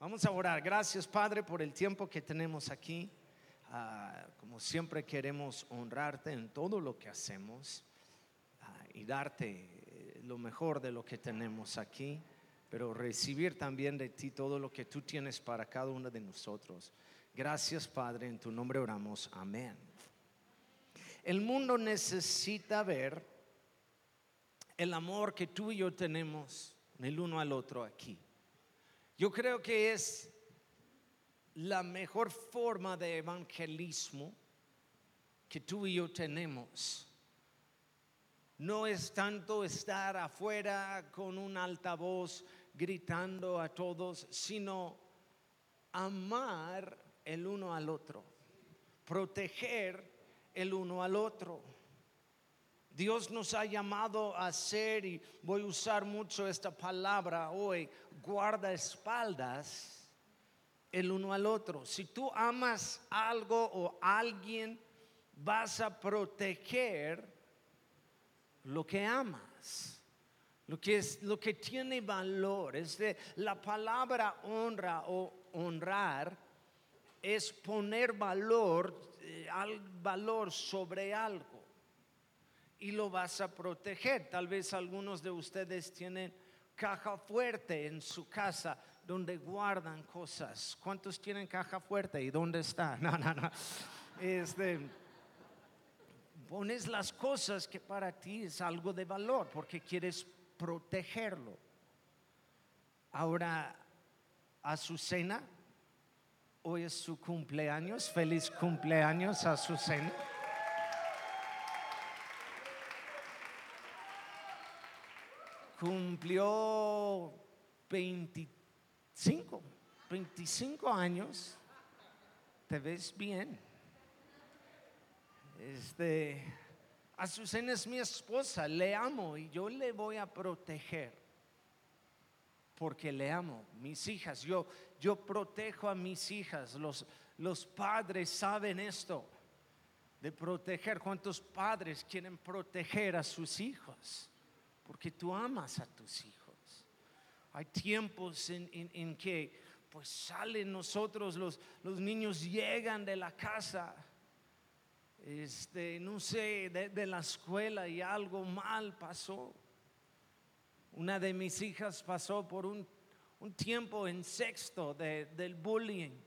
Vamos a orar. Gracias, Padre, por el tiempo que tenemos aquí. Ah, como siempre queremos honrarte en todo lo que hacemos ah, y darte eh, lo mejor de lo que tenemos aquí, pero recibir también de ti todo lo que tú tienes para cada uno de nosotros. Gracias, Padre, en tu nombre oramos. Amén. El mundo necesita ver el amor que tú y yo tenemos el uno al otro aquí. Yo creo que es la mejor forma de evangelismo que tú y yo tenemos. No es tanto estar afuera con un altavoz gritando a todos, sino amar el uno al otro, proteger el uno al otro. Dios nos ha llamado a ser, y voy a usar mucho esta palabra hoy, guardaespaldas el uno al otro. Si tú amas algo o alguien, vas a proteger lo que amas. Lo que, es, lo que tiene valor, es la palabra honra o honrar es poner valor, eh, al valor sobre algo y lo vas a proteger. Tal vez algunos de ustedes tienen caja fuerte en su casa donde guardan cosas. ¿Cuántos tienen caja fuerte y dónde está? No, no, no. Este, pones las cosas que para ti es algo de valor porque quieres protegerlo. Ahora, Azucena, hoy es su cumpleaños. Feliz cumpleaños, Azucena. Cumplió 25 Cinco, 25 años, te ves bien. Este, Azucena es mi esposa, le amo y yo le voy a proteger porque le amo. Mis hijas, yo, yo protejo a mis hijas. Los, los padres saben esto de proteger. ¿Cuántos padres quieren proteger a sus hijos? Porque tú amas a tus hijos. Hay tiempos en, que pues salen nosotros, los, los, niños llegan de la casa, este, no sé, de, la escuela y algo mal pasó. Una de mis hijas pasó por un, tiempo en sexto del bullying.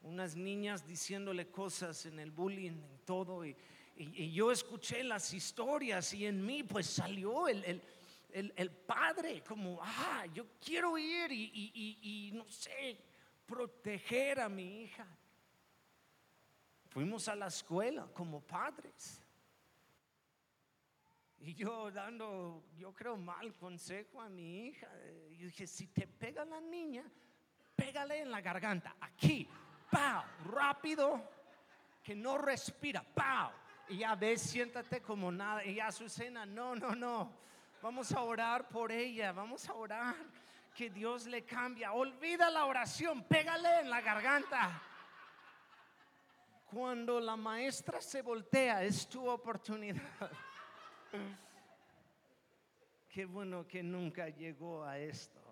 Unas niñas diciéndole cosas en el bullying y todo. Y, yo escuché las historias y en mí pues salió el el, padre, como, ah, yo quiero ir y, no sé, proteger a mi hija. Fuimos a la escuela como padres. Y yo dando, yo creo, mal consejo a mi hija. Yo dije, si te pega la niña, pégale en la garganta, aquí, ¡pau! Rápido, que no respira, ¡pau! Y ya ves, siéntate como nada. Y Azucena, no, no, no. Vamos a orar por ella, vamos a orar que Dios le cambia. Olvida la oración, pégale en la garganta. Cuando la maestra se voltea, es tu oportunidad. Qué bueno que nunca llegó a esto.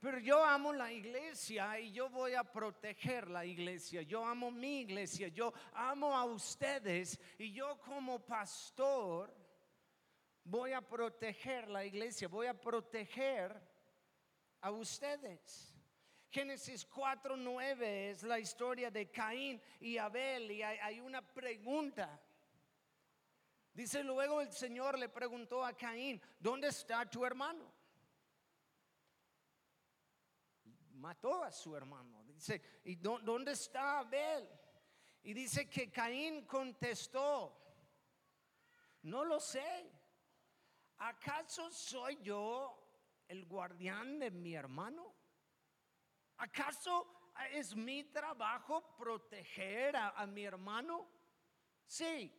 Pero yo amo la iglesia y yo voy a proteger la iglesia. Yo amo mi iglesia, yo amo a ustedes y yo como pastor voy a proteger la iglesia, voy a proteger a ustedes. Génesis 4:9 es la historia de Caín y Abel y hay, una pregunta. Dice luego el Señor le preguntó a Caín, ¿dónde está tu hermano? Mató a su hermano. Dice, ¿y dónde está Abel? Y dice que Caín contestó, no lo sé. ¿acaso soy yo el guardián de mi hermano? ¿Acaso es mi trabajo proteger a, mi hermano? Sí.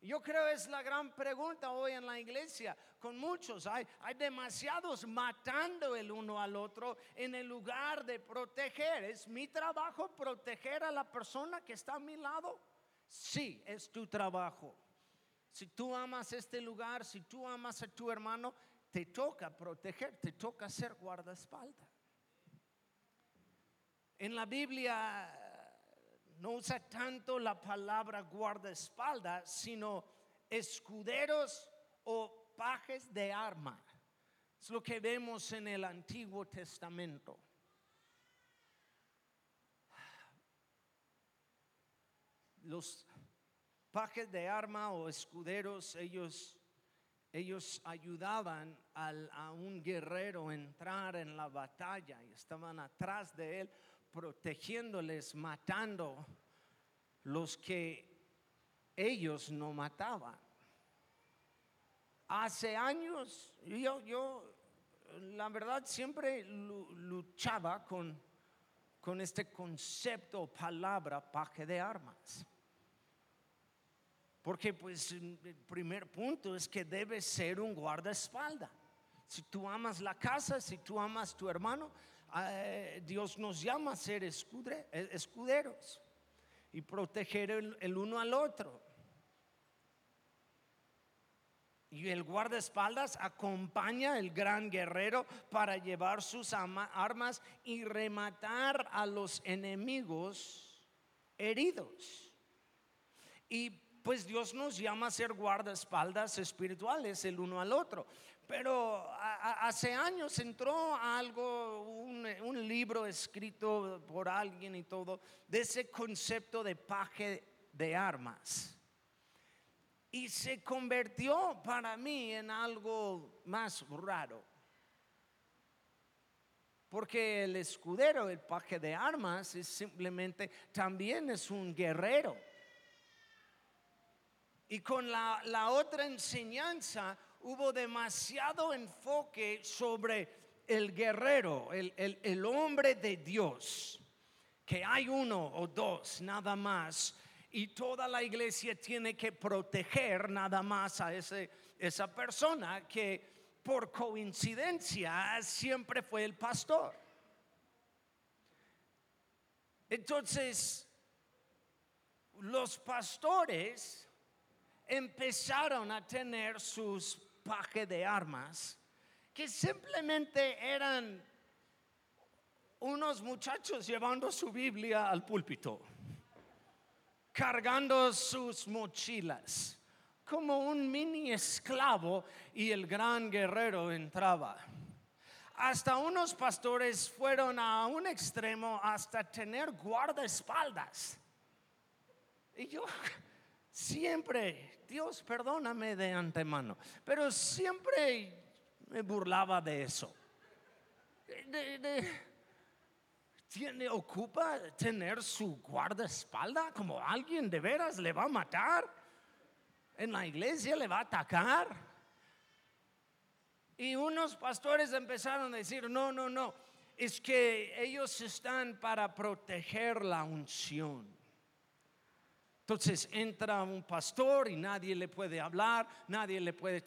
Yo creo es la gran pregunta hoy en la iglesia. Con muchos hay, hay demasiados matando el uno al otro en el lugar de proteger. ¿Es mi trabajo proteger a la persona que está a mi lado? Sí, es tu trabajo. Si tú amas este lugar, si tú amas a tu hermano, te toca proteger, te toca ser guardaespaldas. En la Biblia no usa tanto la palabra guardaespaldas, sino escuderos o pajes de arma. Es lo que vemos en el Antiguo Testamento. Los pajes de arma o escuderos, ellos, ellos ayudaban a un guerrero a entrar en la batalla y estaban atrás de él protegiéndoles, matando los que ellos no mataban. Hace años yo, yo la verdad siempre luchaba con, con este concepto, palabra, paje de armas. Porque pues el primer punto es que debe ser un guardaespaldas. Si tú amas la casa, si tú amas tu hermano, Dios nos llama a ser eh, escuderos y proteger el, uno al otro. Y el guardaespaldas acompaña al gran guerrero para llevar sus armas y rematar a los enemigos heridos. Y pues Dios nos llama a ser guardaespaldas espirituales el uno al otro. Pero hace años entró algo, un, libro escrito por alguien y todo, de ese concepto de paje de armas. Y se convirtió para mí en algo más raro. Porque el escudero, el paje de armas, es simplemente también es un guerrero. Y con la, la otra enseñanza hubo demasiado enfoque sobre el guerrero, el, hombre de Dios, que hay uno o dos nada más, y toda la iglesia tiene que proteger nada más a ese, esa persona que por coincidencia siempre fue el pastor. Entonces, los pastores empezaron a tener sus paje de armas que simplemente eran unos muchachos llevando su Biblia al púlpito, cargando sus mochilas, como un mini esclavo y el gran guerrero entraba. Hasta unos pastores fueron a un extremo hasta tener guardaespaldas. Y yo, Siempre, Dios perdóname de antemano, pero siempre me burlaba de eso. tiene, ocupa tener su guardaespaldas como alguien de veras le va a matar, en la iglesia le va a atacar. Y unos pastores empezaron a decir, no, no, no, es que ellos están para proteger la unción. Entonces entra un pastor y nadie le puede hablar, nadie le puede eh,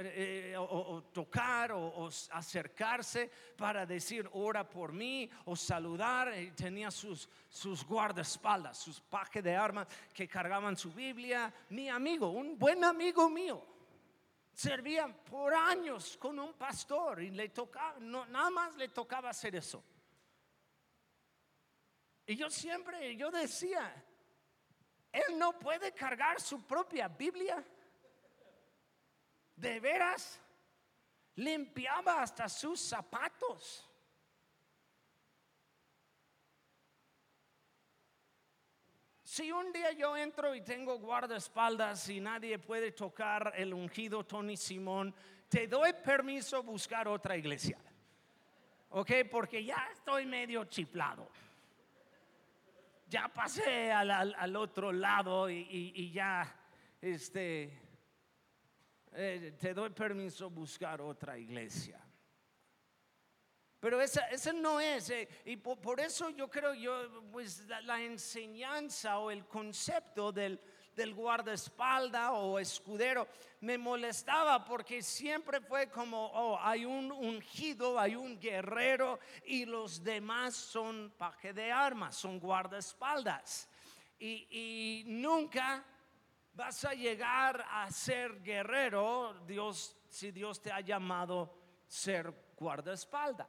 eh, o, tocar o, acercarse para decir ora por mí o saludar. Y tenía sus, sus guardaespaldas, sus pajes de armas que cargaban su Biblia. Mi amigo, un buen amigo mío, servía por años con un pastor y le tocaba, no, nada más le tocaba hacer eso. Y yo siempre, yo decía, él no puede cargar su propia Biblia. De veras, limpiaba hasta sus zapatos. Si un día yo entro y tengo guardaespaldas y nadie puede tocar el ungido Tony Simón, te doy permiso buscar otra iglesia. ¿Ok? Porque ya estoy medio chiflado ya pasé al, otro lado y, ya, este, eh, te doy permiso buscar otra iglesia. Pero ese no es, eh, y por, eso yo creo, yo, pues la enseñanza o el concepto del, del guardaespalda o escudero me molestaba porque siempre fue como, oh, hay un ungido, hay un guerrero y los demás son paje de armas, son guardaespaldas. Y, nunca vas a llegar a ser guerrero, Dios si Dios te ha llamado ser guardaespalda.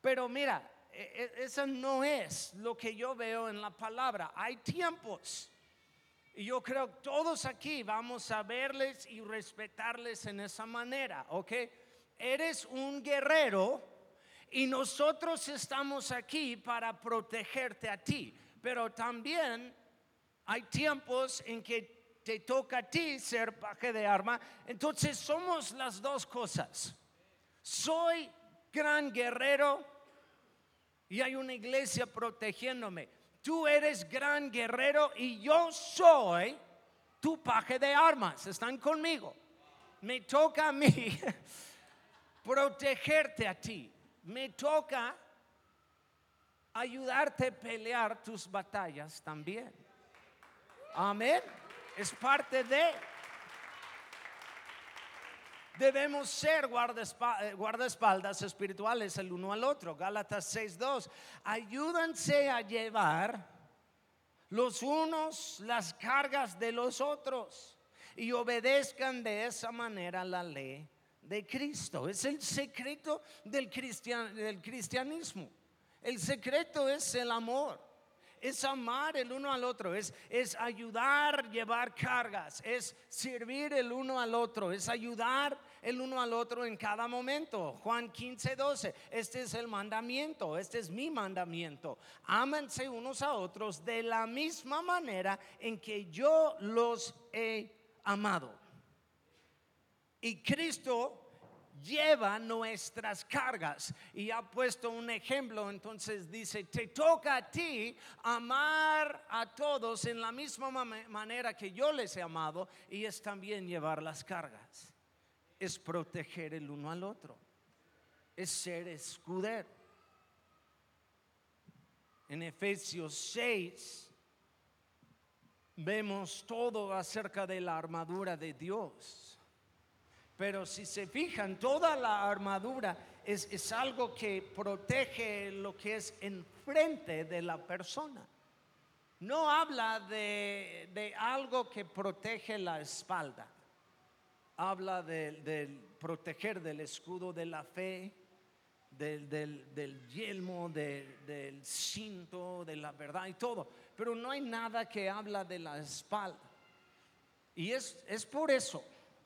Pero mira, e, e, eso no es lo que yo veo en la palabra. Hay tiempos. Y yo creo que todos aquí vamos a verles y respetarles en esa manera, ¿ok? Eres un guerrero y nosotros estamos aquí para protegerte a ti. Pero también hay tiempos en que te toca a ti ser paje de arma. Entonces somos las dos cosas. Soy gran guerrero y hay una iglesia protegiéndome. Tú eres gran guerrero y yo soy tu paje de armas. Están conmigo. Me toca a mí protegerte a ti. Me toca ayudarte a pelear tus batallas también. Amén. Es parte de... Debemos ser eh, guardaespaldas espirituales el uno al otro. Gálatas 6.2. Ayúdense a llevar los unos las cargas de los otros y obedezcan de esa manera la ley de Cristo. Es el secreto del, del cristianismo. El secreto es el amor es amar el uno al otro, es, es ayudar, llevar cargas, es servir el uno al otro, es ayudar el uno al otro en cada momento. Juan 15, 12, este es el mandamiento, este es mi mandamiento. Ámense unos a otros de la misma manera en que yo los he amado. Y Cristo lleva nuestras cargas. Y ha puesto un ejemplo, entonces dice, te toca a ti amar a todos en la misma manera que yo les he amado y es también llevar las cargas. Es proteger el uno al otro. Es ser escudero. En Efesios 6 vemos todo acerca de la armadura de Dios pero si se fijan, toda la armadura es, algo que protege lo que es enfrente de la persona. No habla de, algo que protege la espalda. Habla de, proteger del escudo de la fe, del, del, yelmo, del cinto, de la verdad y todo. Pero no hay nada que habla de la espalda. Y es, es por eso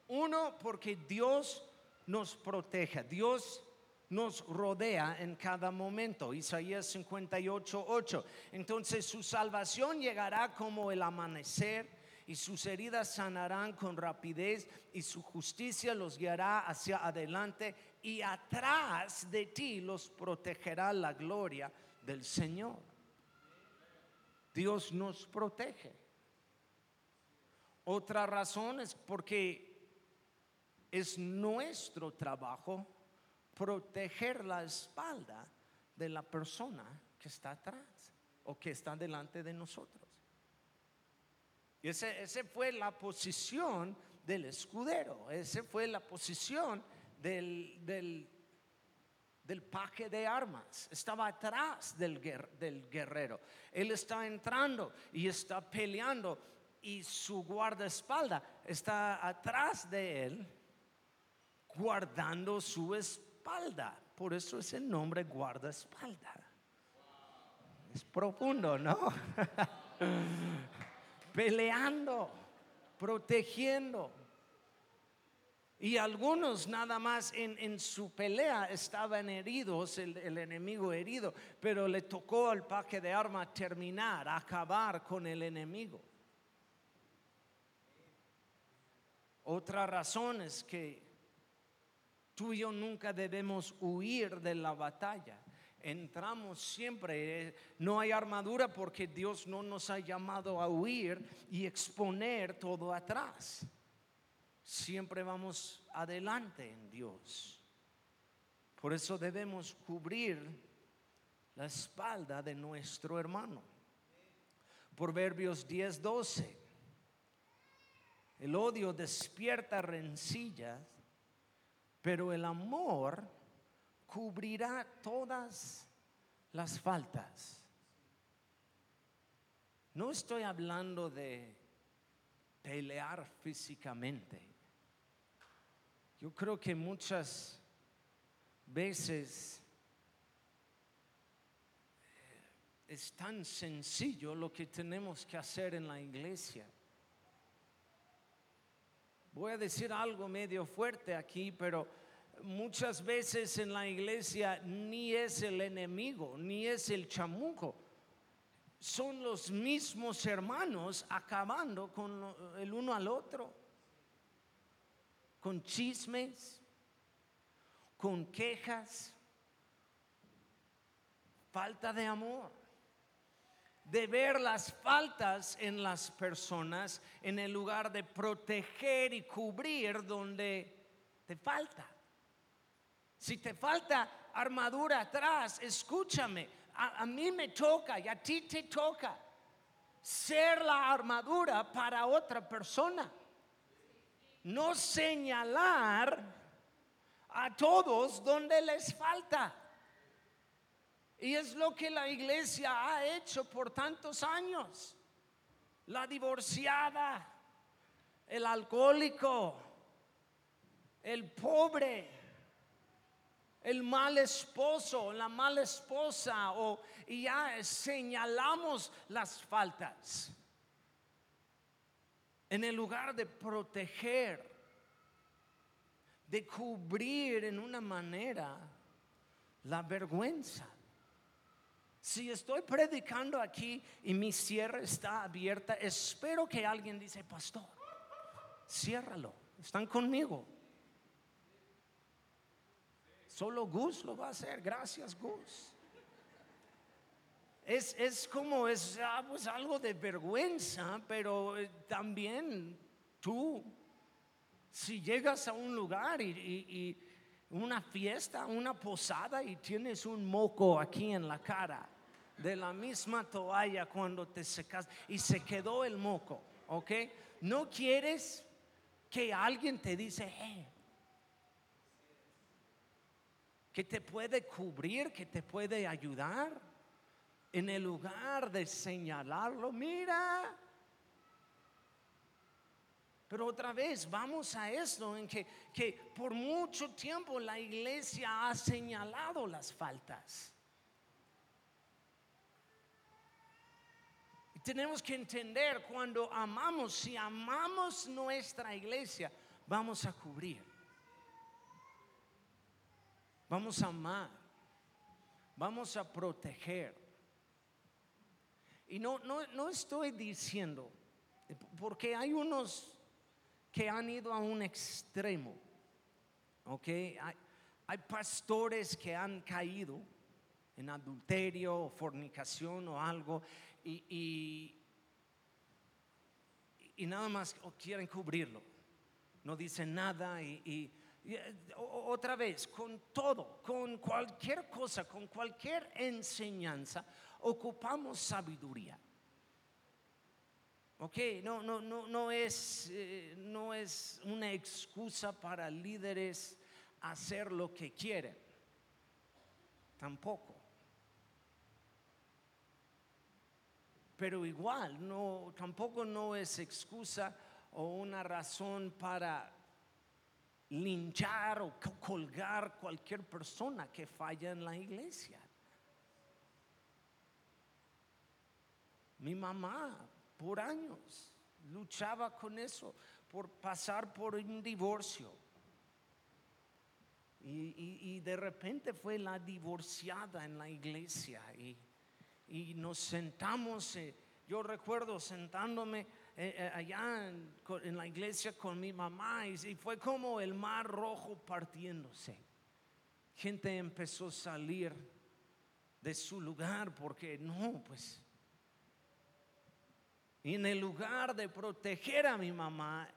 uno, porque Dios nos protege, Dios nos rodea en cada momento. Isaías 58, 8. Entonces su salvación llegará como el amanecer y sus heridas sanarán con rapidez y su justicia los guiará hacia adelante y atrás de ti los protegerá la gloria del Señor. Dios nos protege. Otra razón es porque es nuestro trabajo proteger la espalda de la persona que está atrás o que está delante de nosotros. Y esa fue la posición del escudero, esa fue la posición del, del, paje de armas. Estaba atrás del, del guerrero. Él está entrando y está peleando y su guardaespalda está atrás de él guardando su espalda. Por eso es el nombre guardaespalda. Es profundo, ¿no? Peleando, protegiendo. Y algunos nada más en, su pelea estaban heridos, el, el, enemigo herido, pero le tocó al paque de arma terminar, acabar con el enemigo. Otra razón es que Tú y yo nunca debemos huir de la batalla. Entramos siempre, eh, no hay armadura porque Dios no nos ha llamado a huir y exponer todo atrás. Siempre vamos adelante en Dios. Por eso debemos cubrir la espalda de nuestro hermano. Proverbios 10, 12. El odio despierta rencillas pero el amor cubrirá todas las faltas. No estoy hablando de pelear físicamente. Yo creo que muchas veces eh, es tan sencillo lo que tenemos que hacer en la iglesia. Voy a decir algo medio fuerte aquí, pero muchas veces en la iglesia ni es el enemigo, ni es el chamuco. Son los mismos hermanos acabando con el uno al otro, con chismes, con quejas, falta de amor, de ver las faltas en las personas en el lugar de proteger y cubrir donde te falta. Si te falta armadura atrás, escúchame, a, mí me toca y a ti te toca ser la armadura para otra persona. No señalar a todos donde les falta. Y es lo que la iglesia ha hecho por tantos años. La divorciada, el alcohólico, el pobre el mal esposo, la mala esposa, o y ya señalamos las faltas. En el lugar de proteger, de cubrir en una manera la vergüenza. Si estoy predicando aquí y mi cierre está abierta, espero que alguien dice, pastor, ciérralo. ¿Están conmigo? Solo Gus lo va a hacer. Gracias, Gus. Es, como, es ah, pues, algo de vergüenza, pero eh, también tú, si llegas a un lugar y, una fiesta, una posada y tienes un moco aquí en la cara, de la misma toalla cuando te secas y se quedó el moco, ¿ok? No quieres que alguien te dice, hey, que te puede cubrir, que te puede ayudar. En el lugar de señalarlo, mira. Pero otra vez, vamos a esto, en que, que por mucho tiempo la iglesia ha señalado las faltas. Tenemos que entender cuando amamos, si amamos nuestra iglesia, vamos a cubrir. Vamos a amar. Vamos a proteger. Y no, no, no estoy diciendo, porque hay unos que han ido a un extremo. ¿Ok? Hay, hay pastores que han caído en adulterio o fornicación o algo y, y, nada más quieren cubrirlo. No dicen nada y otra vez, con todo, con cualquier cosa, con cualquier enseñanza, ocupamos sabiduría. Ok, no, no, no, no, es, eh, no es una excusa para líderes hacer lo que quieren. Tampoco. Pero igual, no, tampoco no es excusa o una razón para linchar o colgar cualquier persona que falla en la iglesia. Mi mamá por años luchaba con eso, por pasar por un divorcio. Y, de repente fue la divorciada en la iglesia y, nos sentamos, eh, yo recuerdo sentándome eh, eh, allá en, la iglesia con mi mamá y, fue como el mar rojo partiéndose. Gente empezó a salir de su lugar porque no, pues. Y en el lugar de proteger a mi mamá,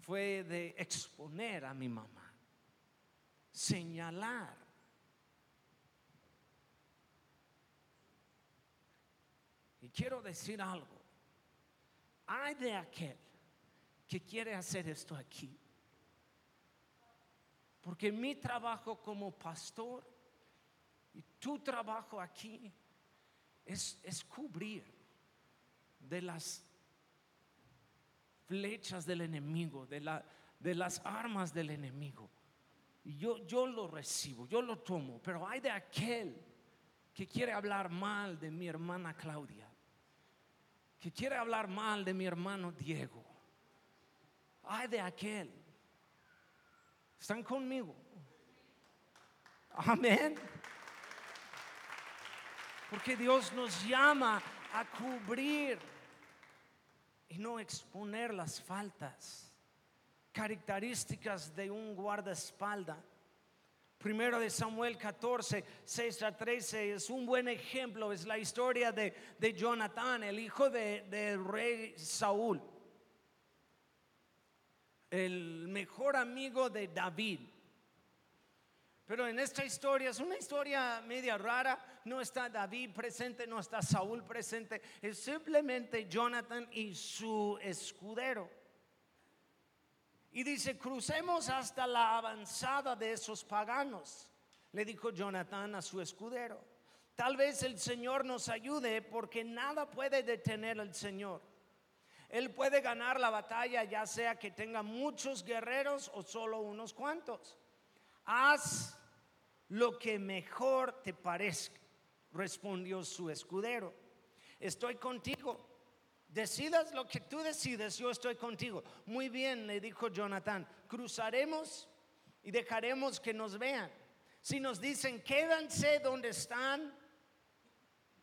fue de exponer a mi mamá, señalar. Y quiero decir algo hay de aquel que quiere hacer esto aquí. Porque mi trabajo como pastor y tu trabajo aquí es, es cubrir de las flechas del enemigo, de, la, de las armas del enemigo. Y yo, yo lo recibo, yo lo tomo, pero hay de aquel que quiere hablar mal de mi hermana Claudia, que quiere hablar mal de mi hermano Diego. Hay de aquel. ¿Están conmigo? Amén. Porque Dios nos llama a cubrir y no exponer las faltas características de un guardaespaldas. Primero de Samuel 14, 6 a 13 es un buen ejemplo, es la historia de, de Jonathan, el hijo del de rey Saúl, el mejor amigo de David. Pero en esta historia es una historia media rara, no está David presente, no está Saúl presente, es simplemente Jonathan y su escudero. Y dice, crucemos hasta la avanzada de esos paganos, le dijo Jonathan a su escudero. Tal vez el Señor nos ayude porque nada puede detener al Señor. Él puede ganar la batalla ya sea que tenga muchos guerreros o solo unos cuantos. Haz lo que mejor te parezca, respondió su escudero. Estoy contigo Decidas lo que tú decides, yo estoy contigo. Muy bien, le dijo Jonathan, cruzaremos y dejaremos que nos vean. Si nos dicen, quédanse donde están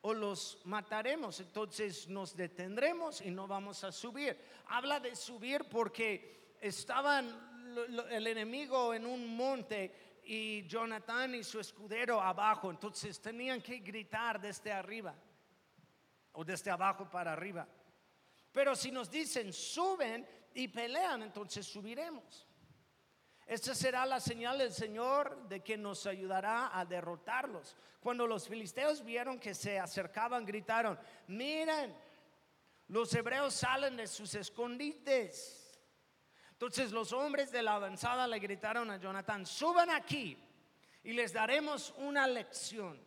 o los mataremos, entonces nos detendremos y no vamos a subir. Habla de subir porque estaban el enemigo en un monte y Jonathan y su escudero abajo, entonces tenían que gritar desde arriba o desde abajo para arriba. Pero si nos dicen suben y pelean, entonces subiremos. Esta será la señal del Señor de que nos ayudará a derrotarlos. Cuando los filisteos vieron que se acercaban, gritaron, miren, los hebreos salen de sus escondites. Entonces los hombres de la avanzada le gritaron a Jonathan, suban aquí y les daremos una lección.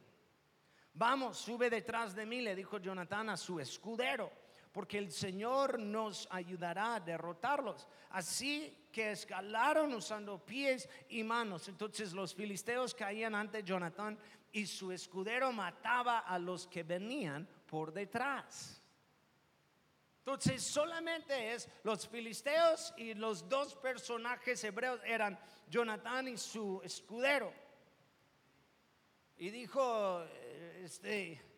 Vamos, sube detrás de mí, le dijo Jonathan a su escudero porque el Señor nos ayudará a derrotarlos. Así que escalaron usando pies y manos. Entonces los filisteos caían ante Jonathan y su escudero mataba a los que venían por detrás. Entonces solamente es los filisteos y los dos personajes hebreos eran Jonathan y su escudero. Y dijo, eh, este,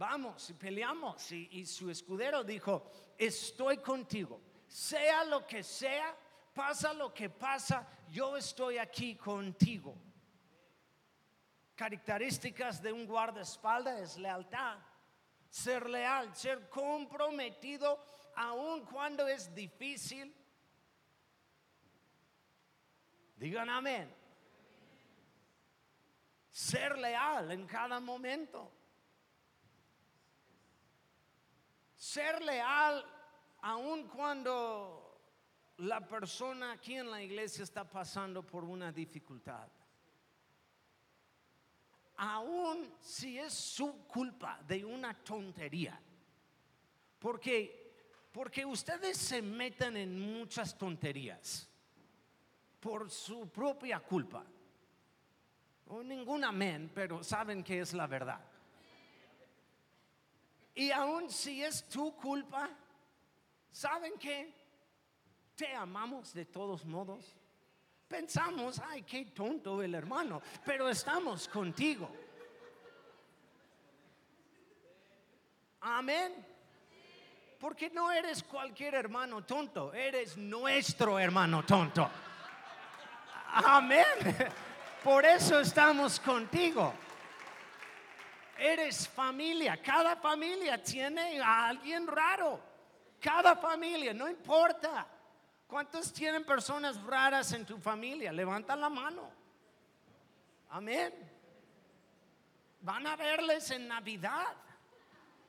vamos y peleamos. Y, su escudero dijo, estoy contigo, sea lo que sea, pasa lo que pasa, yo estoy aquí contigo. Características de un guardaespaldas es lealtad, ser leal, ser comprometido aun cuando es difícil. Digan amén. Ser leal en cada momento. Ser leal aun cuando la persona aquí en la iglesia está pasando por una dificultad. Aun si es su culpa de una tontería. Porque porque ustedes se meten en muchas tonterías por su propia culpa. No ningún amén, pero saben que es la verdad. Y aun si es tu culpa, ¿saben qué? Te amamos de todos modos. Pensamos, ay, qué tonto el hermano, pero estamos contigo. Amén. Porque no eres cualquier hermano tonto, eres nuestro hermano tonto. Amén. Por eso estamos contigo. Eres familia. Cada familia tiene a alguien raro. Cada familia, no importa. ¿Cuántos tienen personas raras en tu familia? Levanta la mano. Amén. Van a verles en Navidad,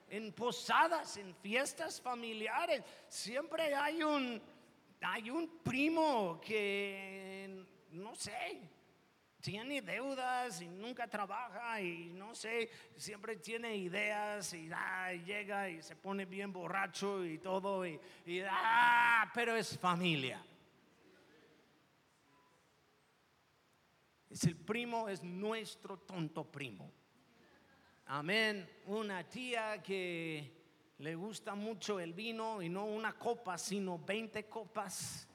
en posadas, en fiestas familiares. Siempre hay un, hay un primo que, no sé, tiene deudas y nunca trabaja y no sé, siempre tiene ideas y, ah, llega y se pone bien borracho y todo, y, y ah, pero es familia. Es el primo, es nuestro tonto primo. Amén. Una tía que le gusta mucho el vino y no una copa, sino 20 copas.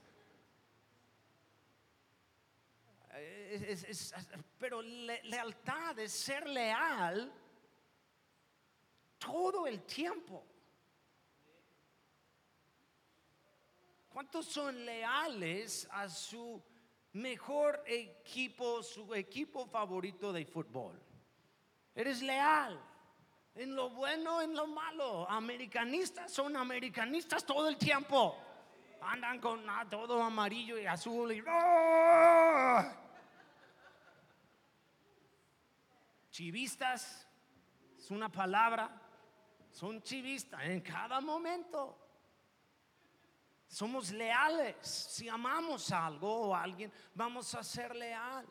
Pero lealtad es ser leal todo el tiempo. ¿Cuántos son leales a su mejor equipo, su equipo favorito de fútbol? Eres leal en lo bueno, en lo malo. Americanistas son americanistas todo el tiempo. Andan con ah, todo amarillo y azul y ¡ah! Chivistas es una palabra. Son chivistas en cada momento. Somos leales. Si amamos algo o a alguien, vamos a ser leal.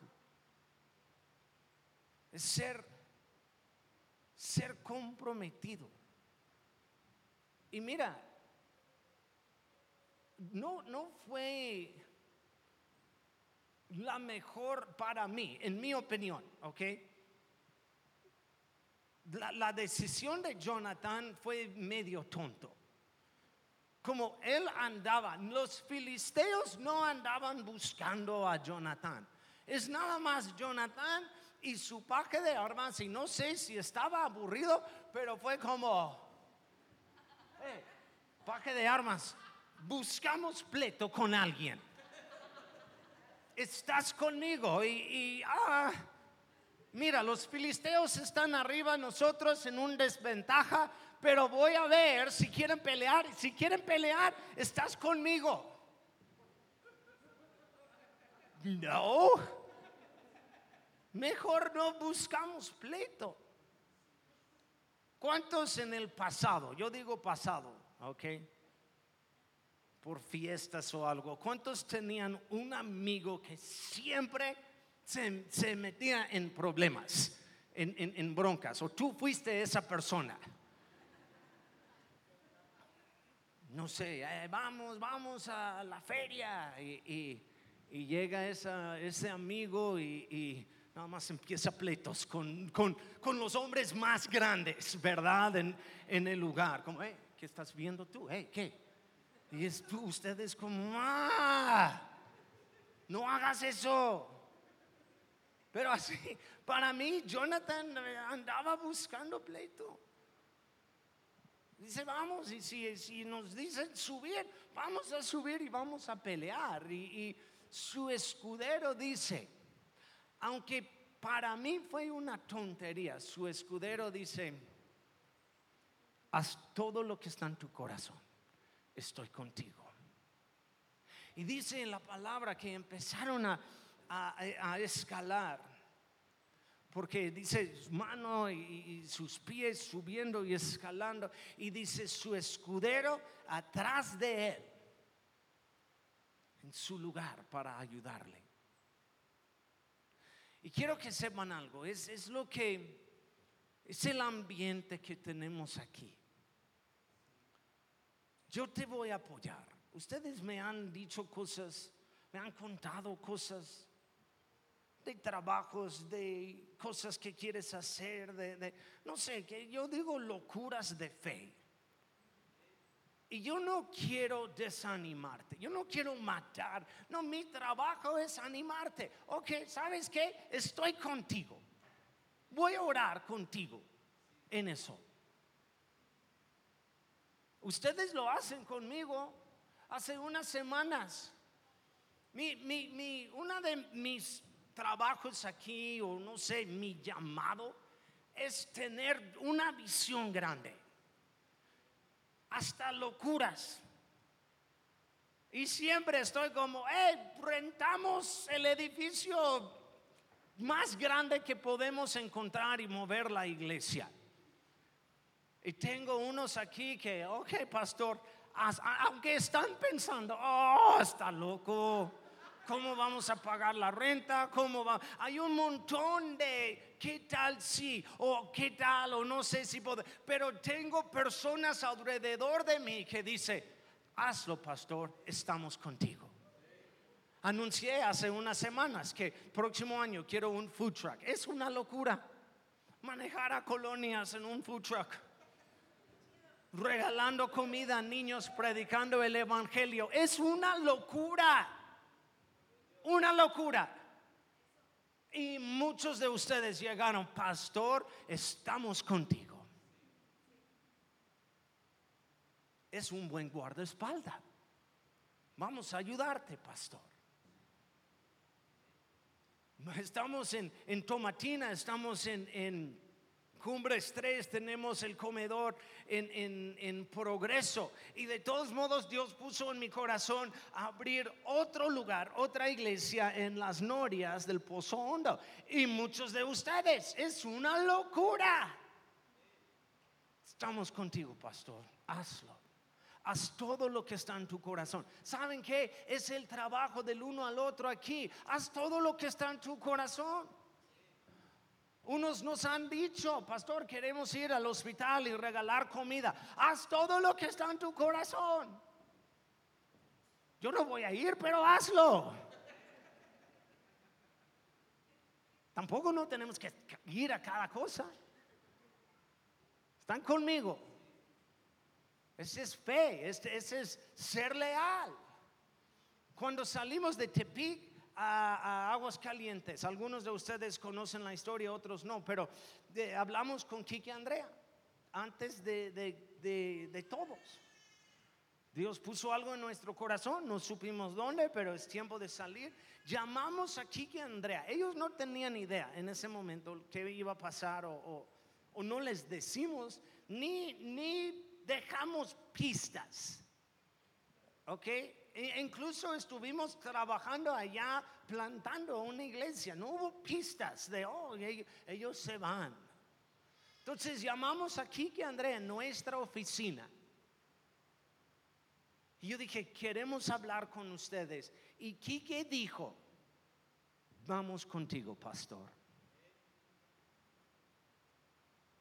Es ser ser comprometido. Y mira, no, no fue la mejor para mí, en mi opinión, ¿ok? La, decisión de Jonathan fue medio tonto. Como él andaba, los filisteos no andaban buscando a Jonathan. Es nada más Jonathan y su paje de armas y no sé si estaba aburrido, pero fue como, eh, paje de armas, buscamos pleito con alguien. Estás conmigo y, ah, mira, los filisteos están arriba, nosotros en un desventaja, pero voy a ver si quieren pelear. Si quieren pelear, estás conmigo. No. Mejor no buscamos pleito. ¿Cuántos en el pasado? Yo digo pasado, ¿ok? Por fiestas o algo. ¿Cuántos tenían un amigo que siempre se, metía en problemas, en, broncas? ¿O tú fuiste esa persona? No sé, eh, vamos, vamos a la feria y, llega ese amigo y nada más empieza pleitos con, los hombres más grandes, ¿verdad? En, el lugar. Como, ¿qué estás viendo tú? ¿qué? Y es tú, ustedes como, ¡ah! No hagas eso. Pero así, para mí, Jonathan andaba buscando pleito. Dice, vamos, y si, nos dicen subir, vamos a subir y vamos a pelear. y su escudero dice, aunque para mí fue una tontería, su escudero dice, haz todo lo que está en tu corazón, estoy contigo. Y dice la palabra que empezaron a, escalar, porque dice mano y, y, sus pies subiendo y escalando, y dice su escudero atrás de él, en su lugar para ayudarle. Y quiero que sepan algo, es, es lo que, es el ambiente que tenemos aquí. Yo te voy a apoyar. Ustedes me han dicho cosas, me han contado cosas de trabajos, de cosas que quieres hacer, de, no sé, que yo digo locuras de fe. Y yo no quiero desanimarte, yo no quiero matar, no, mi trabajo es animarte. Ok, ¿sabes qué? Estoy contigo. Voy a orar contigo en eso. Ustedes lo hacen conmigo hace unas semanas. Mi, mi, mi, una de mis trabajos aquí, o no sé, mi llamado, es tener una visión grande hasta locuras. Y siempre estoy como, eh, rentamos el edificio más grande que podemos encontrar y mover la iglesia. Y tengo unos aquí que, ok, pastor, aunque están pensando, oh, está loco. ¿Cómo vamos a pagar la renta? ¿Cómo va? Hay un montón de qué tal si o qué tal o no sé si puedo. Pero tengo personas alrededor de mí que dice, hazlo pastor, estamos contigo. Anuncié hace unas semanas que próximo año quiero un food truck. Es una locura manejar a colonias en un food truck. Regalando comida a niños, predicando el evangelio. Es una locura. Una locura. Y muchos de ustedes llegaron, pastor, estamos contigo. Es un buen guardaespaldas. Vamos a ayudarte, pastor. Estamos en, en Tomatina, estamos en, en Cumbres 3 tenemos el comedor en, en, progreso. Y de todos modos Dios puso en mi corazón abrir otro lugar, otra iglesia en las norias del Pozo Hondo. Y muchos de ustedes, es una locura. Estamos contigo, pastor. Hazlo. Haz todo lo que está en tu corazón. ¿Saben qué? Es el trabajo del uno al otro aquí. Haz todo lo que está en tu corazón. Unos nos han dicho, pastor, queremos ir al hospital y regalar comida. Haz todo lo que está en tu corazón. Yo no voy a ir, pero hazlo. Tampoco no tenemos que ir a cada cosa. ¿Están conmigo? Ese es fe, ese, es ser leal. Cuando salimos de Tepic a, Aguas Calientes, algunos de ustedes conocen la historia, otros no, pero hablamos con Kiki Andrea antes de, de todos. Dios puso algo en nuestro corazón, no supimos dónde, pero es tiempo de salir. Llamamos a Kiki Andrea. Ellos no tenían idea en ese momento qué iba a pasar o, o no les decimos, ni, ni dejamos pistas. ¿Ok? E incluso estuvimos trabajando allá plantando una iglesia. No hubo pistas de, oh, ellos, se van. Entonces llamamos a Kike Andrea en nuestra oficina. Y yo dije, queremos hablar con ustedes. Y Kike dijo, vamos contigo, pastor.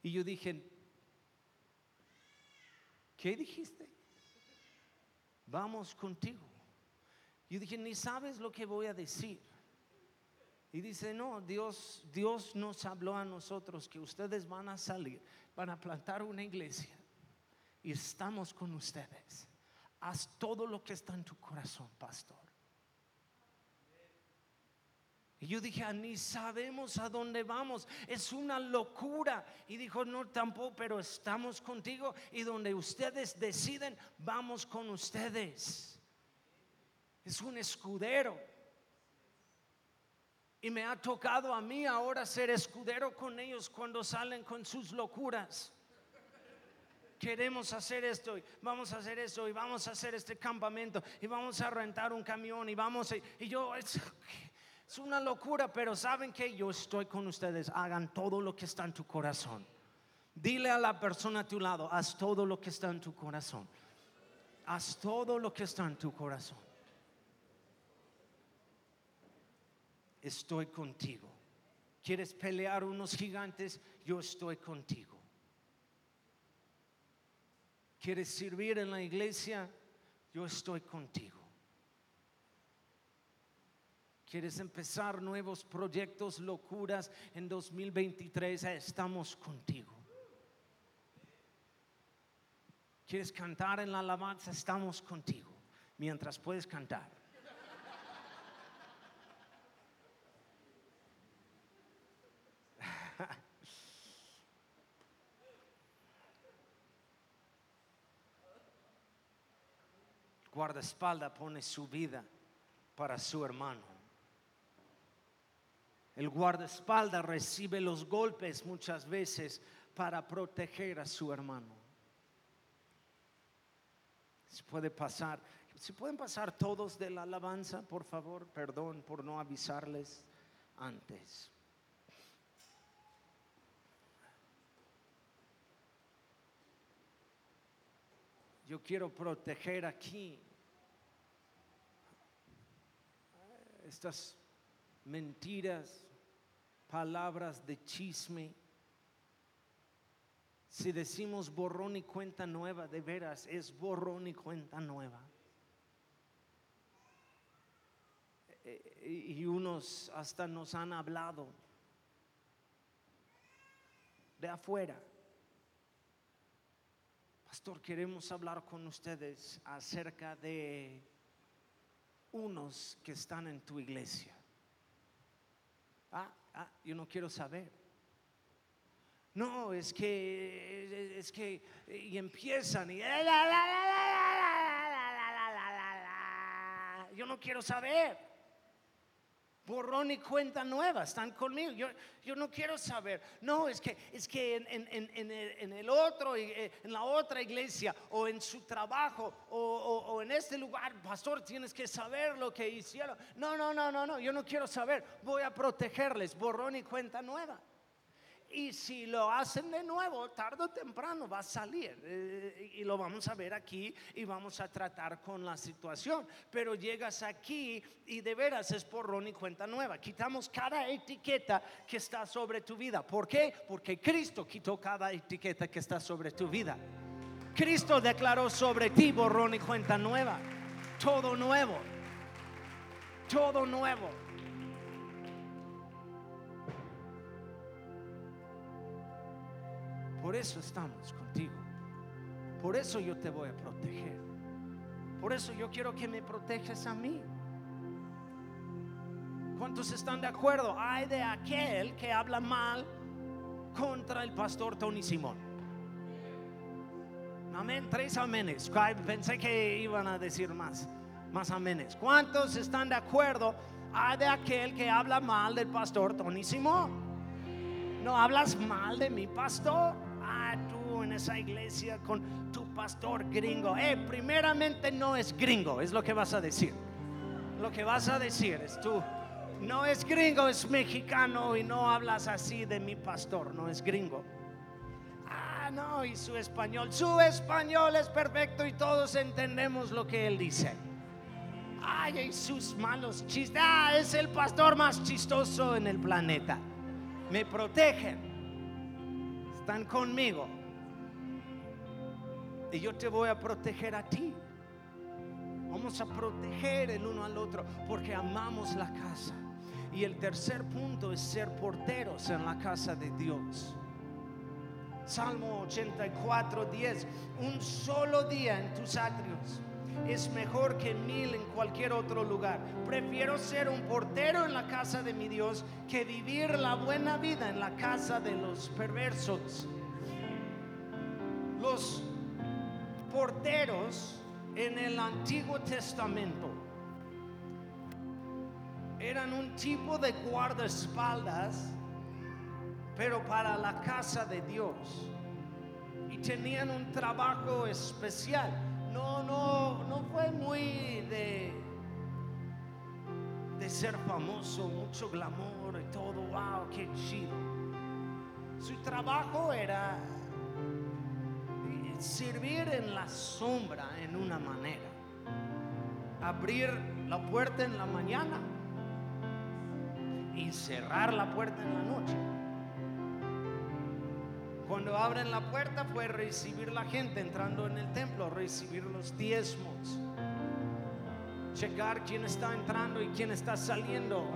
Y yo dije, ¿qué dijiste? Vamos contigo. Yo dije, ni sabes lo que voy a decir. Y dice, no, Dios, Dios nos habló a nosotros que ustedes van a salir, van a plantar una iglesia y estamos con ustedes. Haz todo lo que está en tu corazón, pastor. Y yo dije, ah, ni sabemos a dónde vamos, es una locura. Y dijo, no, tampoco, pero estamos contigo y donde ustedes deciden, vamos con ustedes. Es un escudero. Y me ha tocado a mí ahora ser escudero con ellos cuando salen con sus locuras. Queremos hacer esto, y vamos a hacer esto, y vamos a hacer este campamento, y vamos a rentar un camión, y vamos a, y yo, es una locura, pero saben que yo estoy con ustedes. Hagan todo lo que está en tu corazón. Dile a la persona a tu lado, haz todo lo que está en tu corazón. Haz todo lo que está en tu corazón. Estoy contigo. ¿Quieres pelear unos gigantes? Yo estoy contigo. ¿Quieres servir en la iglesia? Yo estoy contigo. ¿Quieres empezar nuevos proyectos, locuras en 2023? Estamos contigo. ¿Quieres cantar en la alabanza? Estamos contigo. Mientras puedes cantar. guardaespaldas pone su vida para su hermano. El guardaespaldas recibe los golpes muchas veces para proteger a su hermano. Se puede pasar, si pueden pasar todos de la alabanza, por favor, perdón por no avisarles antes. Yo quiero proteger aquí estas mentiras, palabras de chisme. Si decimos borrón y cuenta nueva, de veras es borrón y cuenta nueva. y, y unos hasta nos han hablado de afuera. Pastor, queremos hablar con ustedes acerca de unos que están en tu iglesia. Ah, ah, yo no quiero saber. No, es que, es que, y empiezan y, yo no quiero saber. Borrón y cuenta nueva, están conmigo. Yo, yo no quiero saber. No, es que, es que en, en- en- en el, otro, eh, en la otra iglesia, o en su trabajo, o, o- o en este lugar, pastor, tienes que saber lo que hicieron. No, no, no, no, no, yo no quiero saber. Voy a protegerles. Borrón y cuenta nueva. Y si lo hacen de nuevo, tarde o temprano va a salir. eh, y lo vamos a ver aquí y vamos a tratar con la situación. Pero llegas aquí y de veras es porrón y cuenta nueva. Quitamos cada etiqueta que está sobre tu vida. ¿Por qué? Porque Cristo quitó cada etiqueta que está sobre tu vida. Cristo declaró sobre ti borrón y cuenta nueva. Todo nuevo. Todo nuevo. Por eso estamos contigo. Por eso yo te voy a proteger. Por eso yo quiero que me protejas a mí. ¿Cuántos están de acuerdo? Hay de aquel que habla mal contra el pastor Tony Simón. Amén, tres amenes. Pensé que iban a decir más, más amenes. ¿Cuántos están de acuerdo? Hay de aquel que habla mal del pastor Tony Simón. No hablas mal de mi pastor. Esa iglesia con tu pastor gringo. Eh, primeramente no es gringo, es lo que vas a decir. Lo que vas a decir es tú. No es gringo, es mexicano y no hablas así de mi pastor, no es gringo. Ah, no, y su español, su español es perfecto y todos entendemos lo que él dice. Ay, y sus malos chistes. Ah, es el pastor más chistoso en el planeta. Me protegen. Están conmigo. Y yo te voy a proteger a ti. Vamos a proteger el uno al otro porque amamos la casa. Y el tercer punto es ser porteros en la casa de Dios. Salmo 84, 10. Un solo día en tus atrios es mejor que mil en cualquier otro lugar. Prefiero ser un portero en la casa de mi Dios que vivir la buena vida en la casa de los perversos. Los porteros en el Antiguo Testamento eran un tipo de guardaespaldas, pero para la casa de Dios. Y tenían un trabajo especial. No, no, no fue muy de, de ser famoso, mucho glamour y todo. Wow, qué chido. Su trabajo era servir en la sombra en una manera. Abrir la puerta en la mañana y cerrar la puerta en la noche. Cuando abren la puerta fue recibir la gente entrando en el templo, recibir los diezmos, checar quién está entrando y quién está saliendo,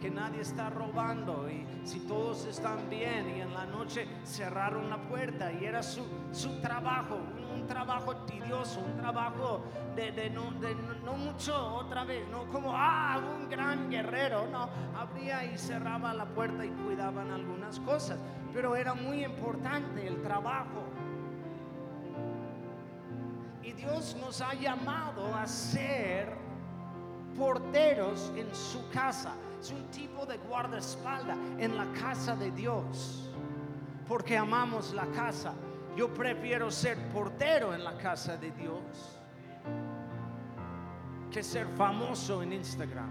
que nadie está robando y si todos están bien y en la noche cerraron la puerta y era su, su trabajo, un, trabajo tedioso, un trabajo de, de no, de no- no mucho otra vez, no como, ah, un gran guerrero, no, abría y cerraba la puerta y cuidaban algunas cosas, pero era muy importante el trabajo. Y Dios nos ha llamado a ser porteros en su casa. Es un tipo de guardaespaldas en la casa de Dios. Porque amamos la casa. Yo prefiero ser portero en la casa de Dios que ser famoso en Instagram.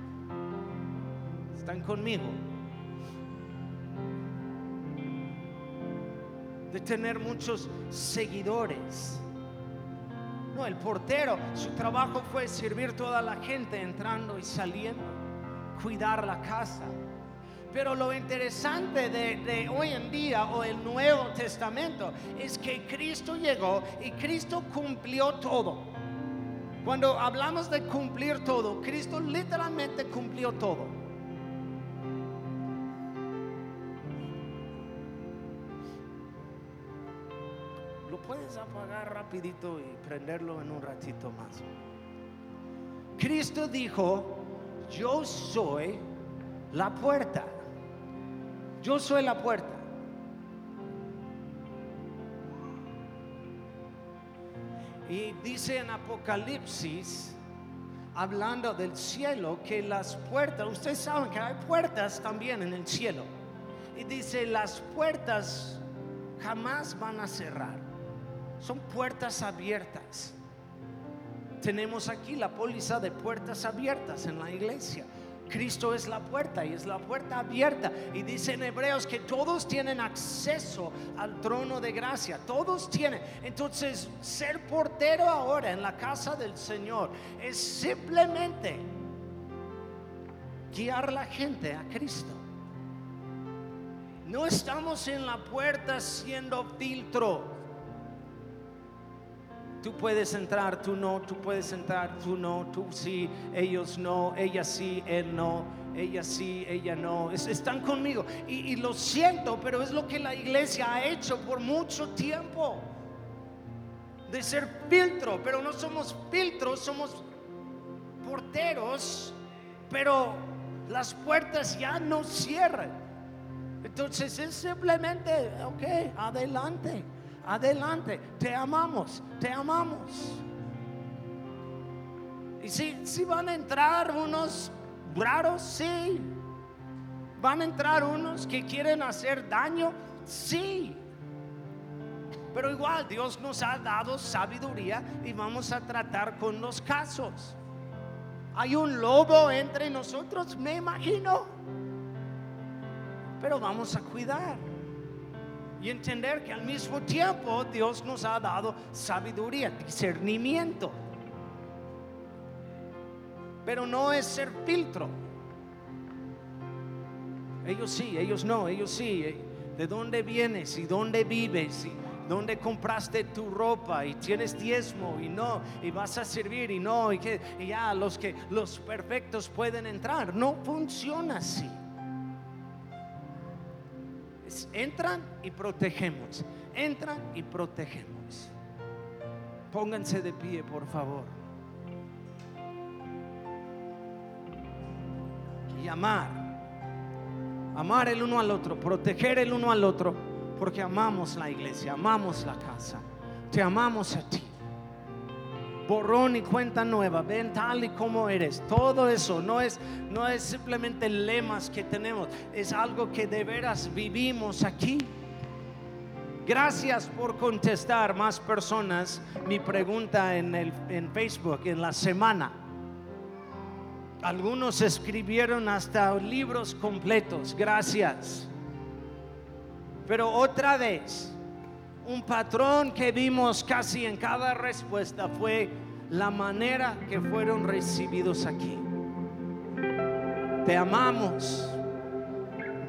¿Están conmigo? De tener muchos seguidores. No, el portero, su trabajo fue servir toda la gente entrando y saliendo, cuidar la casa. Pero lo interesante de, hoy en día o el Nuevo Testamento es que Cristo llegó y Cristo cumplió todo. Cuando hablamos de cumplir todo, Cristo literalmente cumplió todo. Lo puedes apagar rapidito y prenderlo en un ratito más. Cristo dijo, yo soy la puerta. Yo soy la puerta. Y dice en Apocalipsis, hablando del cielo, que las puertas, ustedes saben que hay puertas también en el cielo. Y dice, las puertas jamás van a cerrar. Son puertas abiertas. Tenemos aquí la póliza de puertas abiertas en la iglesia. Cristo es la puerta y es la puerta abierta. Y dice en Hebreos que todos tienen acceso al trono de gracia. Todos tienen. Entonces, ser portero ahora en la casa del Señor es simplemente guiar la gente a Cristo. No estamos en la puerta siendo filtro. Tú puedes entrar, tú no, tú puedes entrar, tú no, tú sí, ellos no, ella sí, él no, ella sí, ella no. están conmigo. Y, y lo siento, pero es lo que la iglesia ha hecho por mucho tiempo. De ser filtro, pero no somos filtros, somos porteros, pero las puertas ya no cierran. Entonces es simplemente, ok, adelante adelante, te amamos, te amamos. Y si, si van a entrar unos raros, sí. Van a entrar unos que quieren hacer daño, sí. Pero igual Dios nos ha dado sabiduría y vamos a tratar con los casos. Hay un lobo entre nosotros, me imagino. Pero vamos a cuidar y entender que al mismo tiempo Dios nos ha dado sabiduría, discernimiento. Pero no es ser filtro. Ellos sí, ellos no, ellos sí. ¿De dónde vienes y dónde vives? Y dónde compraste tu ropa y tienes diezmo y no, y vas a servir y no, y que ya los que los perfectos pueden entrar. No funciona así entran y protegemos, entran y protegemos. Pónganse de pie, por favor. Y amar, amar el uno al otro, proteger el uno al otro, porque amamos la iglesia, amamos la casa, te amamos a ti borrón y cuenta nueva, ven tal y como eres. Todo eso no es, no es simplemente lemas que tenemos, es algo que de veras vivimos aquí. Gracias por contestar más personas mi pregunta en, el, en Facebook en la semana. Algunos escribieron hasta libros completos. Gracias. Pero otra vez, un patrón que vimos casi en cada respuesta fue la manera que fueron recibidos aquí. Te amamos.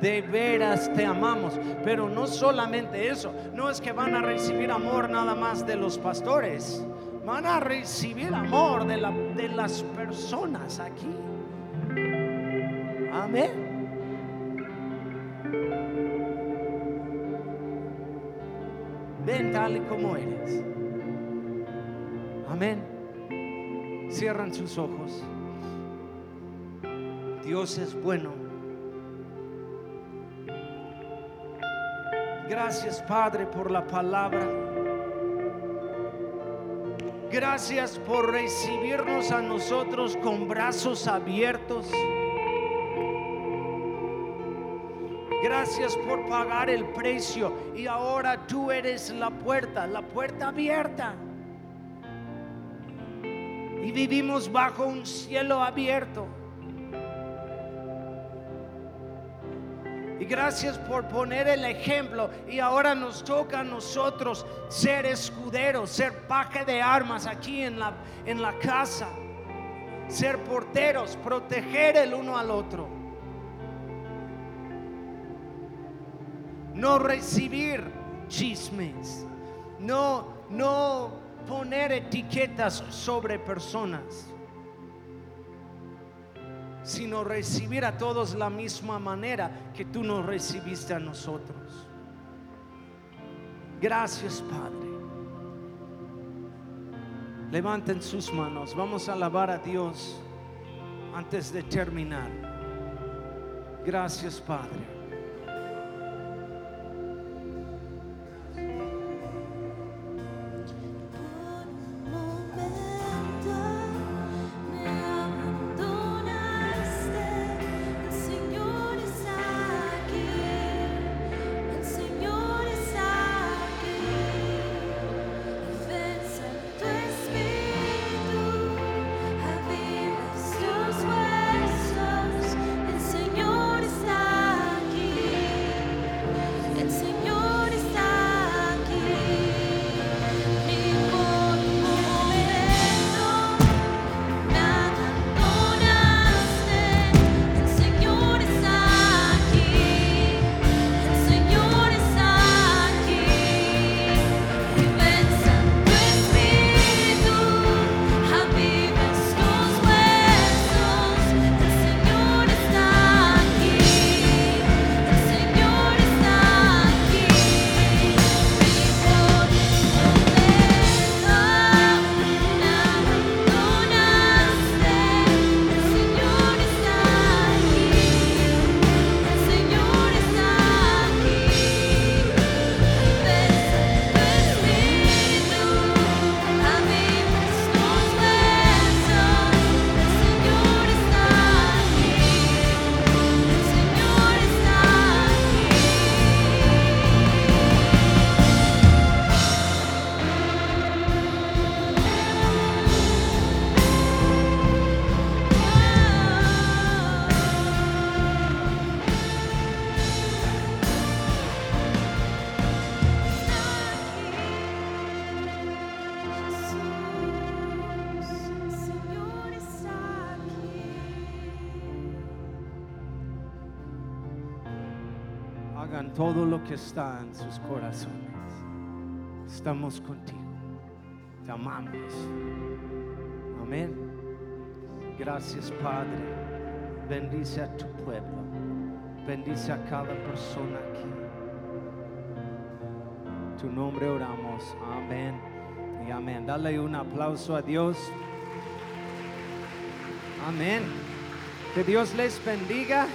De veras te amamos. Pero no solamente eso. No es que van a recibir amor nada más de los pastores. Van a recibir amor de, de las personas aquí. Amén. Tal como eres. Amén. Cierran sus ojos. Dios es bueno. Gracias Padre por la palabra. Gracias por recibirnos a nosotros con brazos abiertos. Gracias por pagar el precio y ahora tú eres la puerta, la puerta abierta. Y vivimos bajo un cielo abierto. Y gracias por poner el ejemplo. Y ahora nos toca a nosotros ser escuderos, ser paje de armas aquí en la, en la casa. Ser porteros, proteger el uno al otro. No recibir chismes, no, no poner etiquetas sobre personas, sino recibir a todos la misma manera que tú nos recibiste a nosotros. Gracias, Padre. Levanten sus manos. Vamos a alabar a Dios antes de terminar. Gracias, Padre. Todo lo que está en sus corazones. Estamos contigo. Te amamos. Amén. Gracias Padre. Bendice a tu pueblo. Bendice a cada persona aquí. Tu nombre oramos. Amén. Y amén. Dale un aplauso a Dios. Amén. Que Dios les bendiga.